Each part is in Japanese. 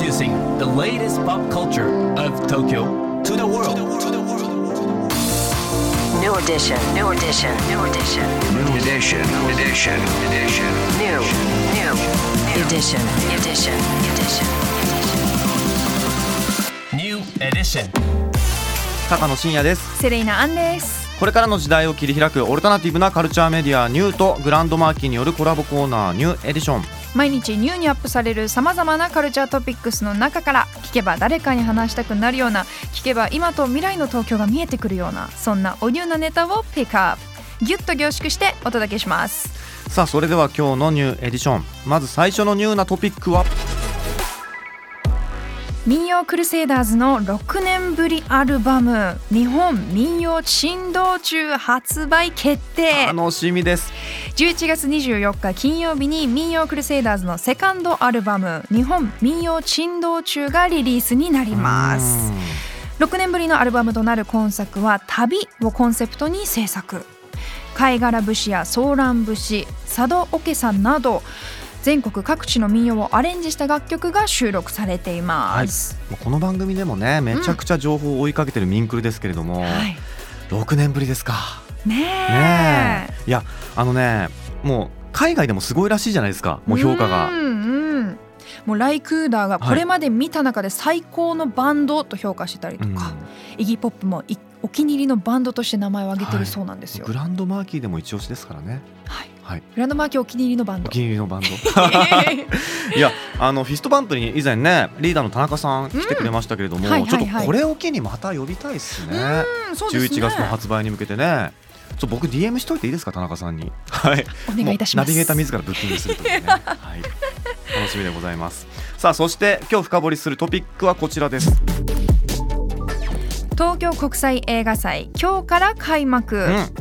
Introducing the latest pop culture of Tokyo to the world. New edition, new edition, new edition, New edition, edition, edition. new, new, edition, edition, edition. New edition. 高野真也ですセレイナアンですこれからの時代を切り開くオルタナティブなカルチャーメディアニューとグランドマーキーによるコラボコーナーニューエディション毎日ニューにアップされるさまざまなカルチャートピックスの中から聞けば誰かに話したくなるような聞けば今と未来の東京が見えてくるようなそんなおニューなネタをピックアップギュッと凝縮してお届けします。さあそれでは今日のニューエディション。まず最初のニューなトピックは？民謡クルセイダーズの6年ぶりアルバム「日本民謡珍道中」発売決定。楽しみです11月24日金曜日に民謡クルセイダーズのセカンドアルバム「日本民謡珍道中」がリリースになります。6年ぶりのアルバムとなる今作は旅をコンセプトに制作。貝殻節やソーラン節佐渡おけさんなど全国各地の民謡をアレンジした楽曲が収録されています、もうこの番組でもねめちゃくちゃ情報を追いかけてるミンクルですけれども、はい。6年ぶりですかねえ。いやあのねもう海外でもすごいらしいじゃないですか。もう評価が。もうライクーダーがこれまで見た中で最高のバンドと評価してたりとか、イギーポップもいお気に入りのバンドとして名前を挙げてるそうなんですよ。グランドマーキーでも一押しですからね。はい、はい。グランドマーキーお気に入りのバンド。お気に入りのバンド。いやあのフィストバンプに以前ねリーダーの田中さん来てくれましたけれども、うんはいはいはい。ちょっとこれを機にまた呼びたいですね、うんそうですね。11月の発売に向けてねちょ僕 DM しといていいですか田中さんに。はい。お願いいたします。ナビゲーター自らブッキングするというね、はい、楽しみでございます。さあそして今日深掘りするトピックはこちらです、東京国際映画祭今日から開幕、うん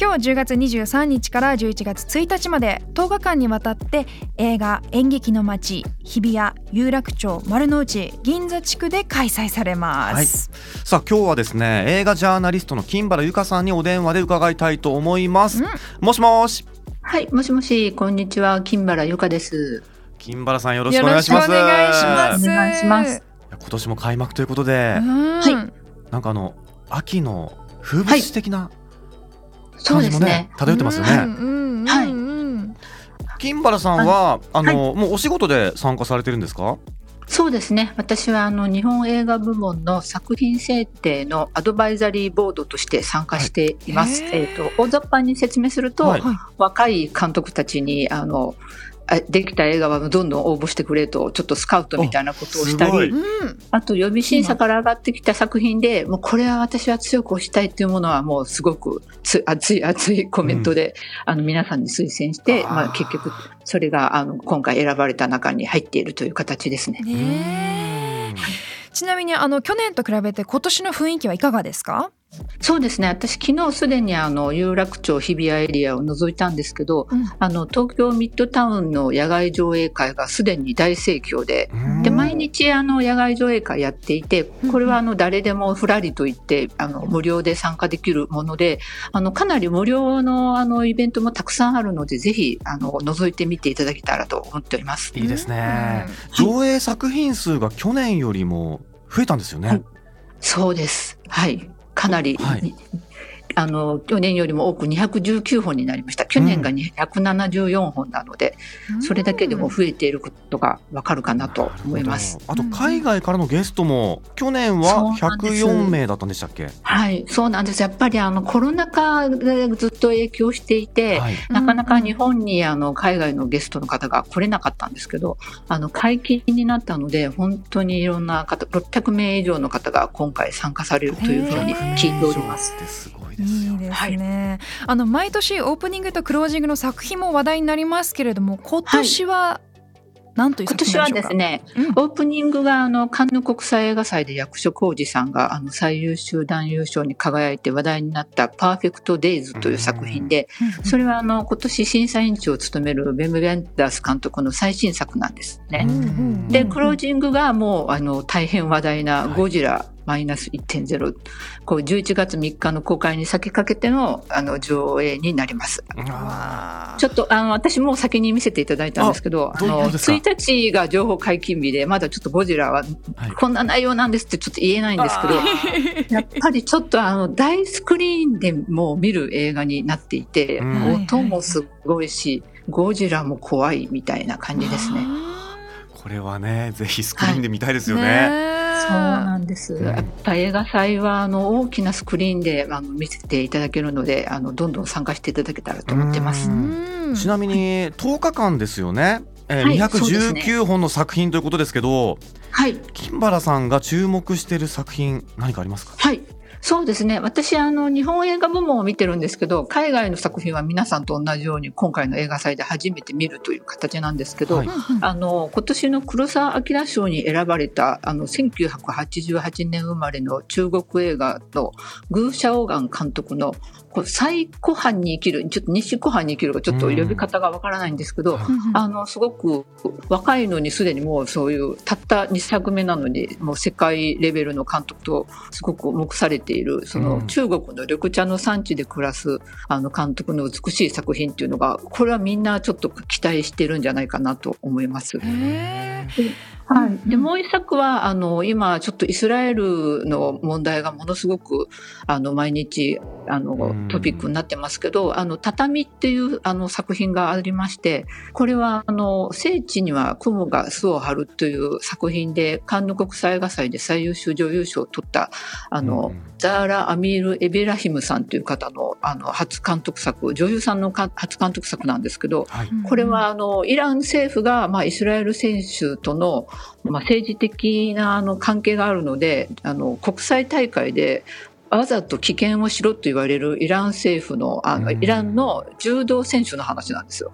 今日10月23日から11月1日まで10日間にわたって映画演劇の街日比谷有楽町丸の内銀座地区で開催されます、さあ今日はですね映画ジャーナリストの金原由香さんにお電話で伺いたいと思います、うん。もしもし。はい、もしもし、こんにちは、金原由香です。金原さんよろしくお願いします。よろしくお願いします。お願いします。今年も開幕ということで、うん。はい。なんかあの秋の風物詩的なそう感じもね,、ですね。漂ってますよね、はいうん金原さんはあの、もうお仕事で参加されてるんですか？そうですね。私はあの日本映画部門の作品制定のアドバイザリーボードとして参加しています。はい。えっ、と大雑把に説明すると、はい。若い監督たちにあのあできた映画はどんどん応募してくれとちょっとスカウトみたいなことをしたり、うん。あと予備審査から上がってきた作品で、もうこれは私は強く推したいっていうものはもうすごくつ熱い熱いコメントで、あの皆さんに推薦して、まあ結局それがあの今回選ばれた中に入っているという形ですね。ねえ。ちなみにあの去年と比べて今年の雰囲気はいかがですか？そうですね。私昨日すでにあの有楽町日比谷エリアを覗いたんですけど、うんあの東京ミッドタウンの野外上映会がすでに大盛況で、うんで毎日あの野外上映会やっていてこれはあの誰でもふらりと行ってあの無料で参加できるものであのかなり無料のあのイベントもたくさんあるのでぜひあの覗いてみていただけたらと思っております。いいですね、うん上映作品数が去年よりも増えたんですよね、はいそうです。はい。かなり、はい。あの去年よりも多く219本になりました。去年が274本なので、それだけでも増えていることがわかるかなと思います。あと海外からのゲストも去年はそうなんです。104名だったんでしたっけ？はい、そうなんです。やっぱりあのコロナ禍でずっと影響していて、はい。なかなか日本にあの海外のゲストの方が来れなかったんですけど、あの解禁になったので、本当にいろんな方、600名以上の方が今回参加されるというふうに聞いております。すごいですよ。いいですね、あの毎年オープニングとクロージングの作品も話題になりますけれども今年は何という今年はでしょうか、ですね、うん。オープニングがあのカンヌ国際映画祭で役所広司さんがあの最優秀男優賞に輝いて話題になったパーフェクトデイズという作品で、それはあの今年審査委員長を務めるベム・ベンダース監督の最新作なんですね。で、クロージングがもうあの大変話題なゴジラマイナス1.0こう11月3日の公開に先駆けてのあの上映になります。あちょっとあの私もう先に見せていただいたんですけど、あのとですか？1日が情報解禁日で、まだちょっとゴジラははい。こんな内容なんですってちょっと言えないんですけど、やっぱりちょっとあの大スクリーンでも見る映画になっていて、うん。音もすごいし、ゴジラも怖いみたいな感じですね。これはねぜひスクリーンで見たいですよね。ねそうなんです。んやっぱ映画祭はあの大きなスクリーンであの見せていただけるので、あのどんどん参加していただけたらと思ってます。うんちなみに10日間ですよね。えーはいそうですね219本の作品ということですけど、はい。金原さんが注目している作品何かありますか？はい。そうですね。私、あの、日本映画部門を見てるんですけど、海外の作品は皆さんと同じように、今回の映画祭で初めて見るという形なんですけど、はいあの、今年の黒澤明賞に選ばれた、あの、1988年生まれの中国映画のグー・シャオガン監督の、こう最古版に生きる、ちょっと西古版に生きるがちょっと呼び方がわからないんですけど、あの、すごく若いのにすでにもうそういう、たった2作目なのに、もう世界レベルの監督とすごく目されている、そのうん。中国の緑茶の産地で暮らすあの監督の美しい作品っていうのが、これはみんなちょっと期待してるんじゃないかなと思います。へはい。で、もう一作は、あの、今、ちょっとイスラエルの問題がものすごく、あの、毎日、あうん。の、トピックになってますけど、あの、畳っていう、あの、作品がありまして、これは、あの、聖地には雲が巣を張るという作品で、カンヌ国際映画祭で最優秀女優賞を取った、あの、うん。ザーラ・アミール・エベラヒムさんという方の、あの、初監督作、女優さんのか初監督作なんですけど、はい。これはあのイラン政府が、まあ、イスラエル選手との、まあ、政治的なあの関係があるのであの国際大会でわざと棄権をしろと言われるイラン政府のあのうんイランの柔道選手の話なんですよ。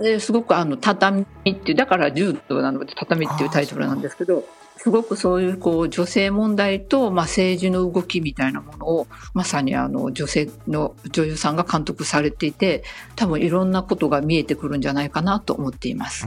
ですごくあの畳っていうだから柔道なので畳っていうタイトルなんですけど。すごくそういうこう女性問題と、まあ、政治の動きみたいなものをまさにあの女性の女優さんが監督されていて多分いろんなことが見えてくるんじゃないかなと思っています。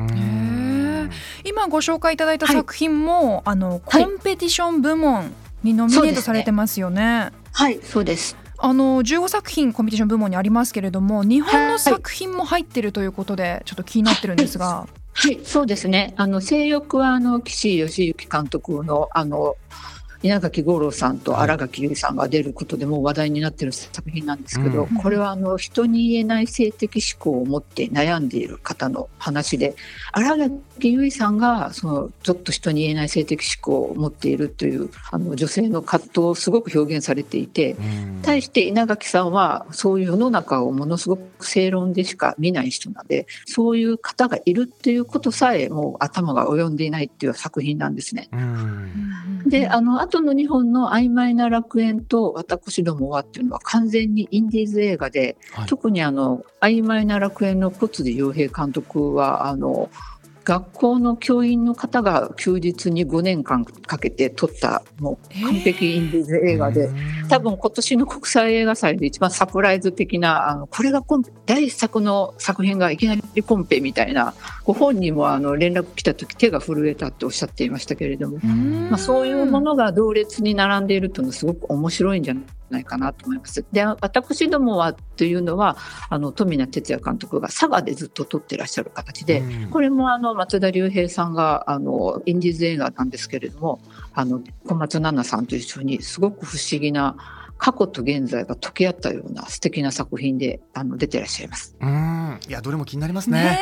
今ご紹介いただいた作品も、あのコンペティション部門にノミネートされてますよね。はい、そうです。あの15作品コンペティション部門にありますけれども日本の作品も入ってるということでちょっと気になってるんですが、はい、そうですね。あの性欲はあの岸義行監督のあの稲垣吾郎さんと新垣結衣さんが出ることでもう話題になっている作品なんですけど、うんこれはあの人に言えない性的思考を持って悩んでいる方の話で新垣結衣さんがそのちょっと人に言えない性的思考を持っているというあの女性の葛藤をすごく表現されていて、うん。対して稲垣さんはそういう世の中をものすごく正論でしか見ない人なのでそういう方がいるっていうことさえもう頭が及んでいないっていう作品なんですね。うん。であの後の2本の「曖昧な楽園」と「私どもは」っていうのは完全にインディーズ映画で、はい。特にあの「曖昧な楽園」の小辻洋平監督はあの学校の教員の方が休日に5年間かけて撮ったもう完璧インディーズ映画で。多分今年の国際映画祭で一番サプライズ的なあのこれがコンペ第一作の作品がいきなりコンペみたいなご本人もあの連絡来た時手が震えたっておっしゃっていましたけれども、まあ、そういうものが同列に並んでいるというのはすごく面白いんじゃないかなと思います。で私どもはというのはあの富名哲也監督が佐賀でずっと撮ってらっしゃる形で、うんこれもあの松田龍平さんがあのインディーズ映画なんですけれどもあの小松菜奈さんと一緒にすごく不思議な過去と現在が溶け合ったような素敵な作品であの出てらっしゃいます。うんいやどれも気になりますねね。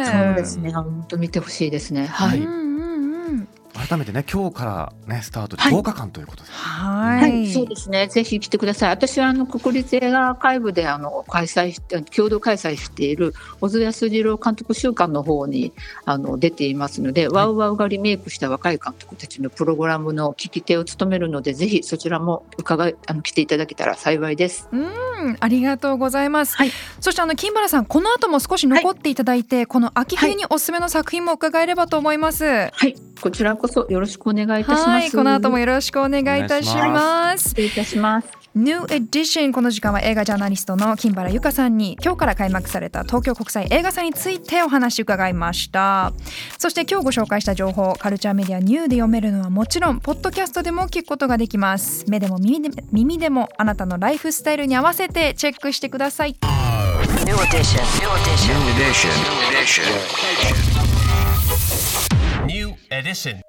えそうですね。本当見てほしいですね。はい。うんうんうん改めてね今日からねスタートではい10日間ということで。はい、はい、そうですね。ぜひ来てください。私はあの国立映画アーカイブであの開催して共同開催している小津安二郎監督週間の方にあの出ていますので、ワウワウがリメイクした若い監督たちのプログラムの聞き手を務めるので、ぜひそちらも伺いあの来ていただけたら幸いです。うん、ありがとうございます。はいそしてあの金原さん、この後も少し残っていただいて、この秋冬におすすめの作品も伺えればと思います。はい、こちらこそよろしくお願いいたします。はい、この後もよろしくお願いいたします。失礼いたします。New Edition この時間は映画ジャーナリストの金原由香さんに今日から開幕された東京国際映画祭についてお話伺いましたそして今日ご紹介した情報カルチャーメディアニューで読めるのはもちろんポッドキャストでも聞くことができます目でも耳で耳でもあなたのライフスタイルに合わせてチェックしてください New edition. New edition. New edition. New edition. New edition.